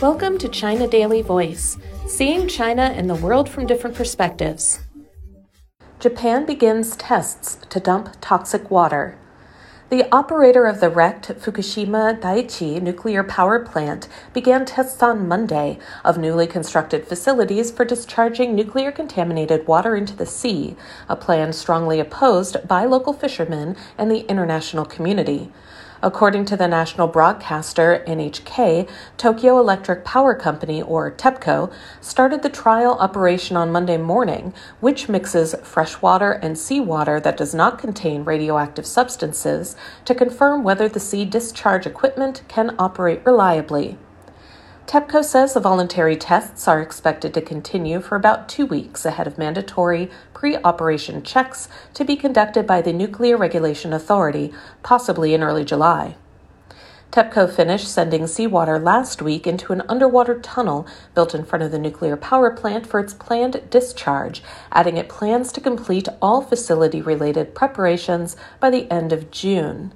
Welcome to China Daily Voice, seeing China and the world from different perspectives. Japan begins tests to dump toxic water. The operator of the wrecked Fukushima Daiichi nuclear power plant began tests on Monday of newly constructed facilities for discharging nuclear contaminated water into the sea, a plan strongly opposed by local fishermen and the international community. According to the national broadcaster NHK, Tokyo Electric Power Company, or TEPCO, started the trial operation on Monday morning, which mixes fresh water and seawater that does not contain radioactive substances to confirm whether the sea discharge equipment can operate reliably. TEPCO says the voluntary tests are expected to continue for about two weeks ahead of mandatory pre operation checks to be conducted by the Nuclear Regulation Authority, possibly in early July. TEPCO finished sending seawater last week into an underwater tunnel built in front of the nuclear power plant for its planned discharge, adding it plans to complete all facility related preparations by the end of June.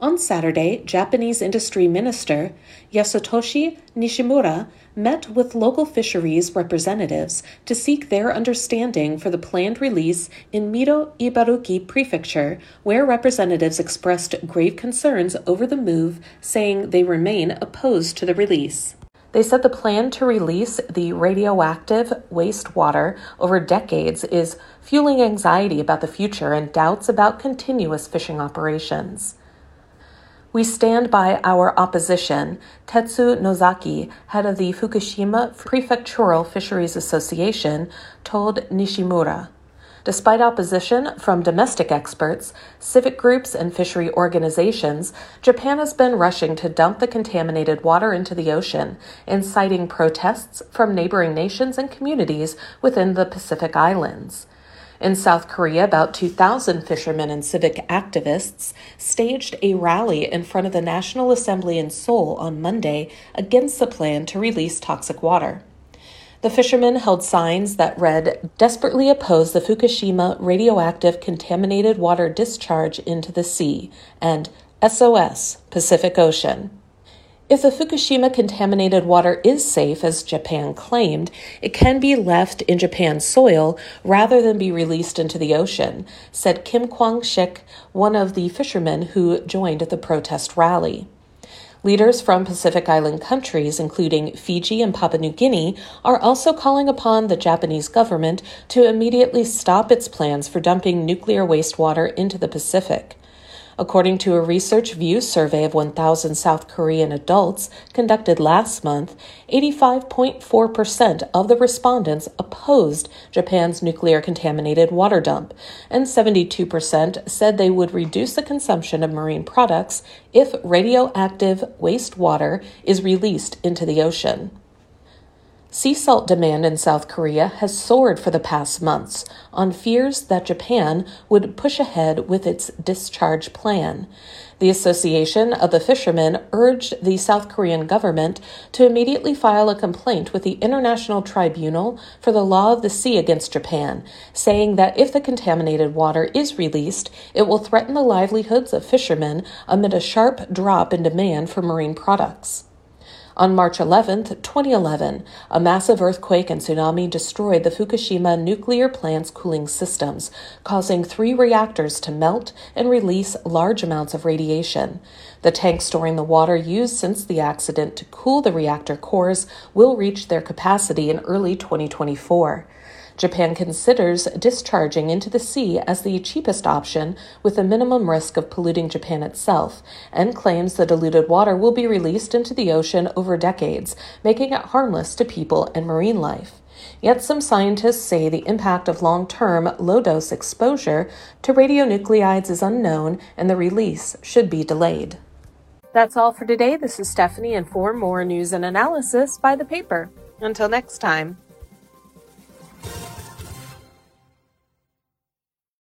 On Saturday, Japanese Industry Minister Yasutoshi Nishimura met with local fisheries representatives to seek their understanding for the planned release in Mito Ibaraki Prefecture, where representatives expressed grave concerns over the move, saying they remain opposed to the release. They said the plan to release the radioactive wastewater over decades is fueling anxiety about the future and doubts about continuous fishing operations. We stand by our opposition, Tetsu Nozaki, head of the Fukushima Prefectural Fisheries Association, told Nishimura. Despite opposition from domestic experts, civic groups, and fishery organizations, Japan has been rushing to dump the contaminated water into the ocean, inciting protests from neighboring nations and communities within the Pacific Islands. In South Korea, about 2,000 fishermen and civic activists staged a rally in front of the National Assembly in Seoul on Monday against the plan to release toxic water. The fishermen held signs that read, Desperately oppose the Fukushima radioactive contaminated water discharge into the sea, and SOS, Pacific Ocean. If the Fukushima contaminated water is safe, as Japan claimed, it can be left in Japan's soil rather than be released into the ocean, said Kim Kwang Shik, one of the fishermen who joined the protest rally. Leaders from Pacific Island countries, including Fiji and Papua New Guinea, are also calling upon the Japanese government to immediately stop its plans for dumping nuclear wastewater into the Pacific. According to a Research View survey of 1,000 South Korean adults conducted last month, 85.4% of the respondents opposed Japan's nuclear contaminated water dump, and 72% said they would reduce the consumption of marine products if radioactive wastewater is released into the ocean. Sea salt demand in South Korea has soared for the past months on fears that Japan would push ahead with its discharge plan. The Association of the Fishermen urged the South Korean government to immediately file a complaint with the International Tribunal for the Law of the Sea against Japan, saying that if the contaminated water is released, it will threaten the livelihoods of fishermen amid a sharp drop in demand for marine products. On March 11, 2011, a massive earthquake and tsunami destroyed the Fukushima nuclear plant's cooling systems, causing three reactors to melt and release large amounts of radiation. The tanks storing the water used since the accident to cool the reactor cores will reach their capacity in early 2024. Japan considers discharging into the sea as the cheapest option with a minimum risk of polluting Japan itself, and claims the diluted water will be released into the ocean over decades, making it harmless to people and marine life. Yet some scientists say the impact of long term, low dose exposure to radionuclides is unknown and the release should be delayed. That's all for today. This is Stephanie, and for more news and analysis, buy the paper. Until next time.